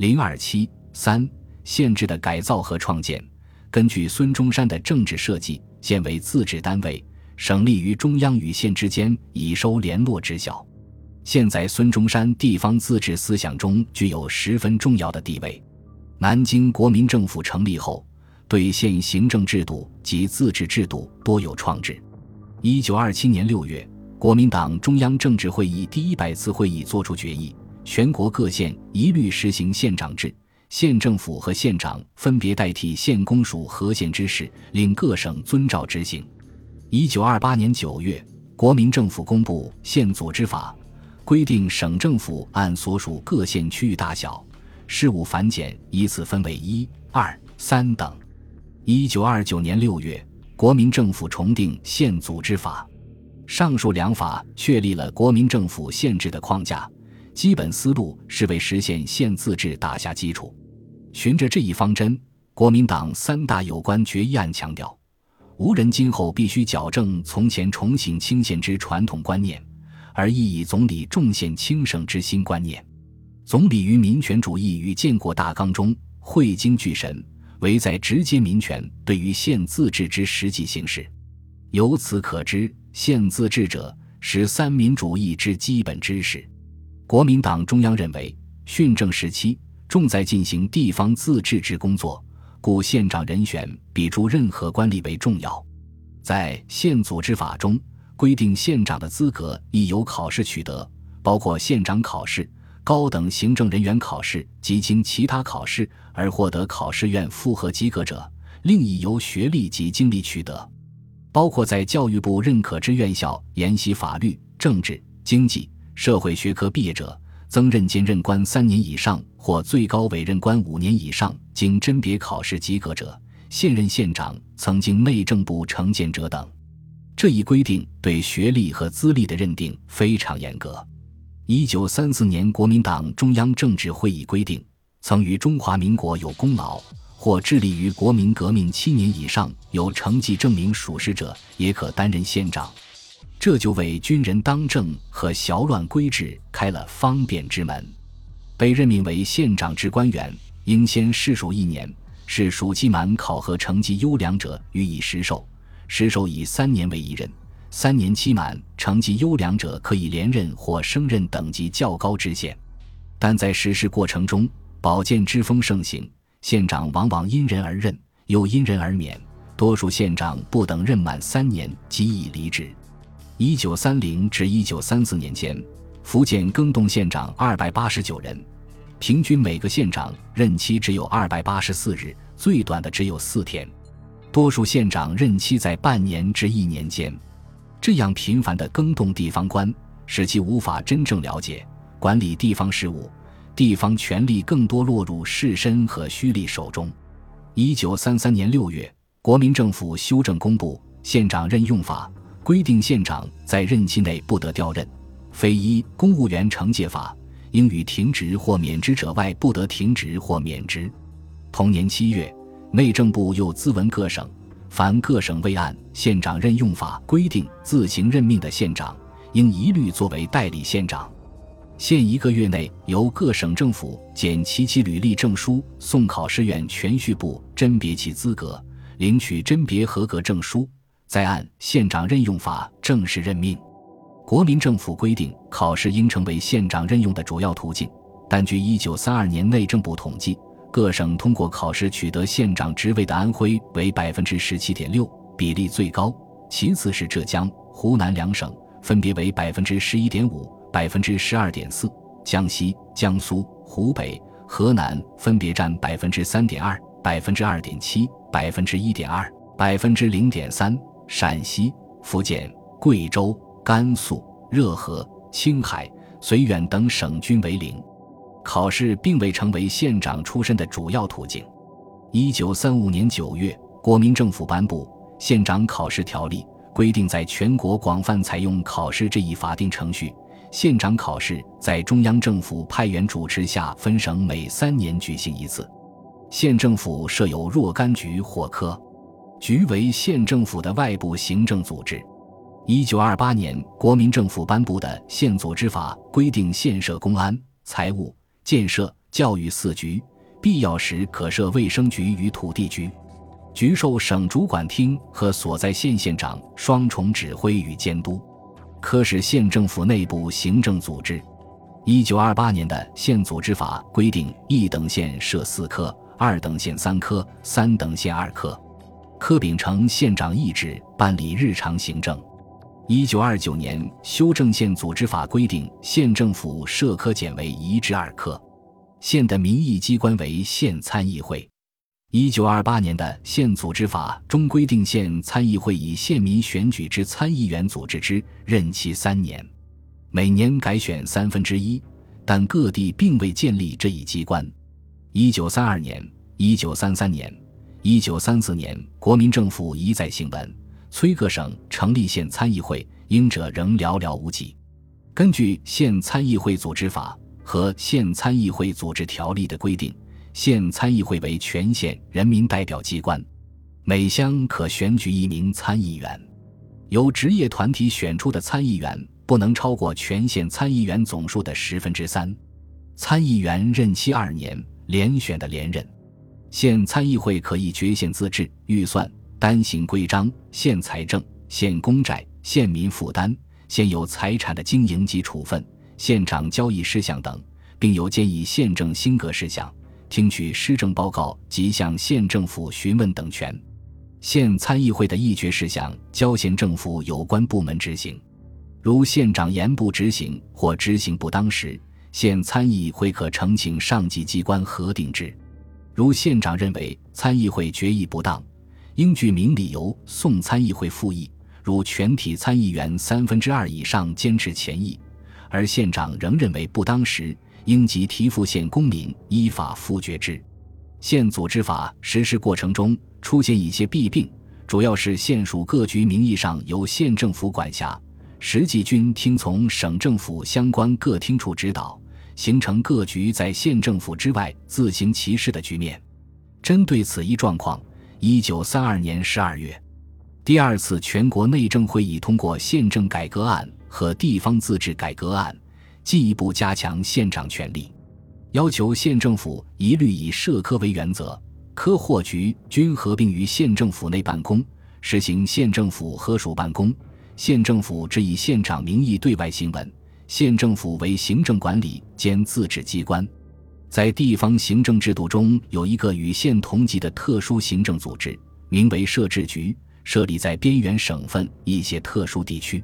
零二七三县制的改造和创建，根据孙中山的政治设计，县为自治单位，省立于中央与县之间，以收联络之效。现在孙中山地方自治思想中具有十分重要的地位。南京国民政府成立后，对县行政制度及自治制度多有创制。一九二七年六月，国民党中央政治会议第一百次会议作出决议，全国各县一律实行县长制，县政府和县长分别代替县公署和县知事，令各省遵照执行。一九二八年九月，国民政府公布《县组织法》。规定省政府按所属各县区域大小，事务繁简，依次分为一、二、三等。一九二九年六月，国民政府重定县组织法。上述两法确立了国民政府县制的框架，基本思路是为实现县自治打下基础。循着这一方针，国民党三大有关决议案强调：无人今后必须矫正从前重行轻县之传统观念。而意以总理重县轻省之新观念，总理于民权主义与建国大纲中汇精聚神，唯在直接民权对于县自治之实际形式。由此可知，县自治者是三民主义之基本知识。国民党中央认为，训政时期重在进行地方自治之工作，故县长人选比诸任何官吏为重要。在县组织法中。规定县长的资格亦由考试取得，包括县长考试、高等行政人员考试及经其他考试而获得考试院复核及格者，另亦由学历及经历取得。包括在教育部认可之院校研习法律、政治、经济、社会学科毕业者，曾任兼任官三年以上或最高委任官五年以上，经甄别考试及格者，现任县长曾经内政部承建者等。这一规定对学历和资历的认定非常严格。一九三四年，国民党中央政治会议规定，曾于中华民国有功劳或致力于国民革命七年以上有成绩证明属实者，也可担任县长。这就为军人当政和淆乱规制开了方便之门。被任命为县长之官员，应先试署一年，是属期满考核成绩优良者予以实授。实授以三年为一任，三年期满，成绩优良者可以连任或升任等级较高知县。但在实施过程中，保荐之风盛行，县长往往因人而任，又因人而免。多数县长不等任满三年即已离职。一九三零至一九三四年间，福建更动县长二百八十九人，平均每个县长任期只有二百八十四日，最短的只有四天。多数县长任期在半年至一年间，这样频繁的更动地方官，使其无法真正了解管理地方事务，地方权力更多落入士绅和虚吏手中。一九三三年六月，国民政府修正公布《县长任用法》，规定县长在任期内不得调任，非依《公务员惩戒法》应予停职或免职者外，不得停职或免职。同年七月。内政部又咨文各省，凡各省未按县长任用法规定自行任命的县长，应一律作为代理县长。限一个月内由各省政府检齐其履历证书，送考试院全序部甄别其资格，领取甄别合格证书，再按县长任用法正式任命。国民政府规定，考试应成为县长任用的主要途径，但据一九三二年内政部统计。各省通过考试取得县长职位的安徽为百分之十七点六，比例最高；其次是浙江、湖南两省，分别为百分之十一点五、百分之十二点四；江西、江苏、湖北、河南分别占百分之三点二、百分之二点七、百分之一点二、百分之零点三；陕西、福建、贵州、甘肃、热河、青海、绥远等省均为零。考试并未成为县长出身的主要途径。一九三五年九月，国民政府颁布《县长考试条例》，规定在全国广泛采用考试这一法定程序。县长考试在中央政府派员主持下，分省每三年举行一次。县政府设有若干局或科，局为县政府的外部行政组织。一九二八年，国民政府颁布的《县组织法》规定，县设公安、财务。建设、教育四局，必要时可设卫生局与土地局。局受省主管厅和所在县县长双重指挥与监督。科是县政府内部行政组织。一九二八年的县组织法规定，一等县设四科，二等县三科，三等县二科。科秉承县长意志办理日常行政。一九二九年修正县组织法规定，县政府设科检为一至二科。县的民意机关为县参议会。一九二八年的县组织法中规定，县参议会以县民选举之参议员组织之，任期三年，每年改选三分之一，但各地并未建立这一机关。一九三二年、一九三三年、一九三四年，国民政府一再行文崔各省成立县参议会，应者仍寥寥无几。根据县参议会组织法和县参议会组织条例的规定。县参议会为全县人民代表机关，每乡可选举一名参议员，由职业团体选出的参议员不能超过全县参议员总数的十分之三。参议员任期二年，连选的连任。县参议会可以决县自治、预算、单行规章、县财政、县公债、县民负担、现有财产的经营及处分、县长交易事项等，并有建议县政新革事项。听取施政报告及向县政府询问等权，县参议会的议决事项交县政府有关部门执行。如县长严不执行或执行不当时，县参议会可呈请上级机关核定之。如县长认为参议会决议不当，应据明理由送参议会复议。如全体参议员三分之二以上坚持前议，而县长仍认为不当时。应即提复县公民依法复决之。县组织法实施过程中出现一些弊病，主要是县属各局名义上由县政府管辖，实际均听从省政府相关各厅处指导，形成各局在县政府之外自行其事的局面。针对此一状况，一九三二年十二月，第二次全国内政会议通过县政改革案和地方自治改革案。进一步加强县长权力，要求县政府一律以设科为原则，科或局均合并于县政府内办公，实行县政府合署办公。县政府只以县长名义对外行文，县政府为行政管理兼自治机关。在地方行政制度中，有一个与县同级的特殊行政组织，名为设置局，设立在边缘省份一些特殊地区。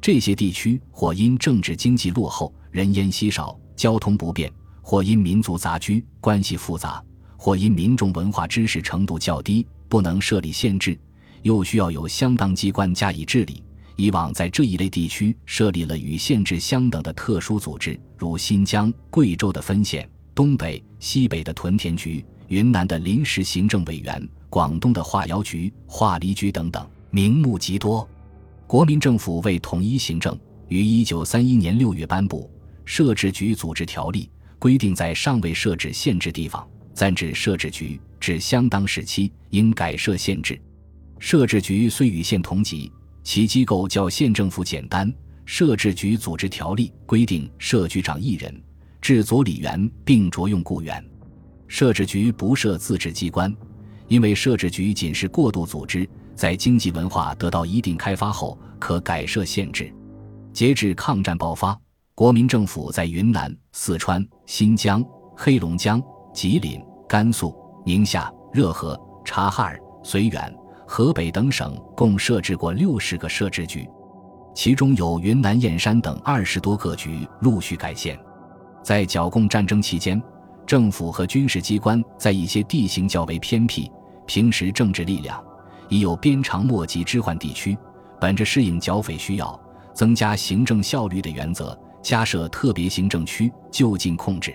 这些地区或因政治经济落后、人烟稀少、交通不便，或因民族杂居、关系复杂，或因民众文化知识程度较低，不能设立县制，又需要有相当机关加以治理。以往在这一类地区设立了与县制相等的特殊组织，如新疆、贵州的分县、东北、西北的屯田局、云南的临时行政委员、广东的化窑局、化离局等等，名目极多。国民政府为统一行政，于一九三一年六月颁布《设置局组织条例》，规定在尚未设置县制地方，暂置设置局至相当时期，应改设县制。设置局虽与县同级，其机构较县政府简单。《设置局组织条例》规定，设局长一人，制佐理员，并着用雇员。设置局不设自治机关，因为设置局仅是过渡组织。在经济文化得到一定开发后，可改设县制。截至抗战爆发，国民政府在云南、四川、新疆、黑龙江、吉林、甘肃、宁夏、热河、察哈尔、绥远、河北等省共设置过六十个设置局，其中有云南燕山等二十多个局陆续改县。在剿共战争期间，政府和军事机关在一些地形较为偏僻、平时政治力量。已有鞭长莫及之患地区，本着适应剿匪需要、增加行政效率的原则，加设特别行政区，就近控制。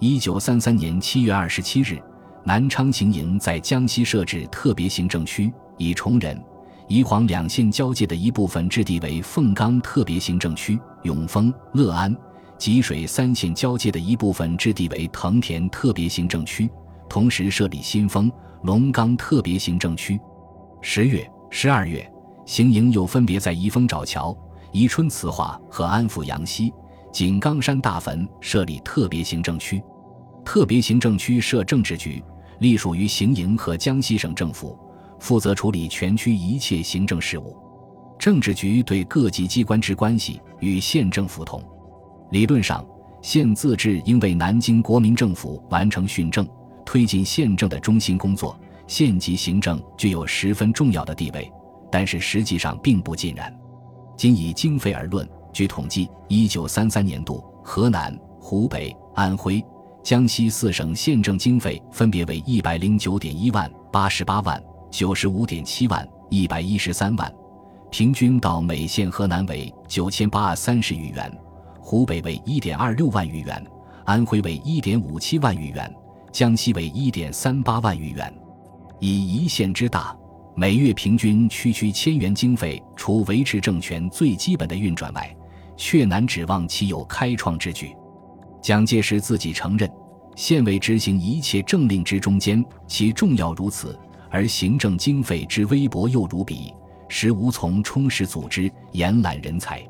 一九三三年七月二十七日，南昌行营在江西设置特别行政区，以崇仁、宜黄两县交界的一部分置地为凤冈特别行政区，永丰、乐安、吉水三县交界的一部分置地为藤田特别行政区，同时设立新丰、龙冈特别行政区。十月、十二月，行营又分别在宜丰沼桥、宜春慈化和安抚阳溪、井冈山大坟设立特别行政区。特别行政区设政治局，隶属于行营和江西省政府，负责处理全区一切行政事务。政治局对各级机关之关系与县政府同。理论上，县自治应为南京国民政府完成训政、推进县政的中心工作，县级行政具有十分重要的地位。但是实际上并不尽然。仅以经费而论，据统计，一九三三年度，河南、湖北、安徽、江西四省县政经费分别为一百零九点一万、八十八万、九十五点七万、一百一十三万，平均到每县河南为九千八百三十余元，湖北为一点二六万余元，安徽为一点五七万余元，江西为一点三八万余元。以一县之大。每月平均区区千元经费，除维持政权最基本的运转外，却难指望其有开创之举。蒋介石自己承认，县委执行一切政令之中间，其重要如此，而行政经费之微薄又如彼，实无从充实组织、延揽人才。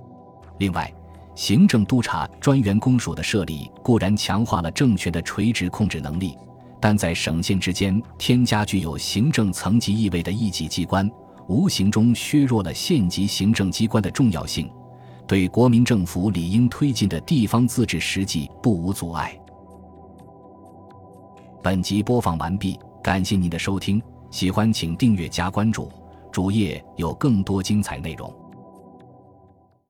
另外，行政督察专员公署的设立，固然强化了政权的垂直控制能力。但在省县之间添加具有行政层级意味的一级机关，无形中削弱了县级行政机关的重要性，对国民政府理应推进的地方自治实际不无阻碍。本集播放完毕，感谢您的收听，喜欢请订阅加关注，主页有更多精彩内容。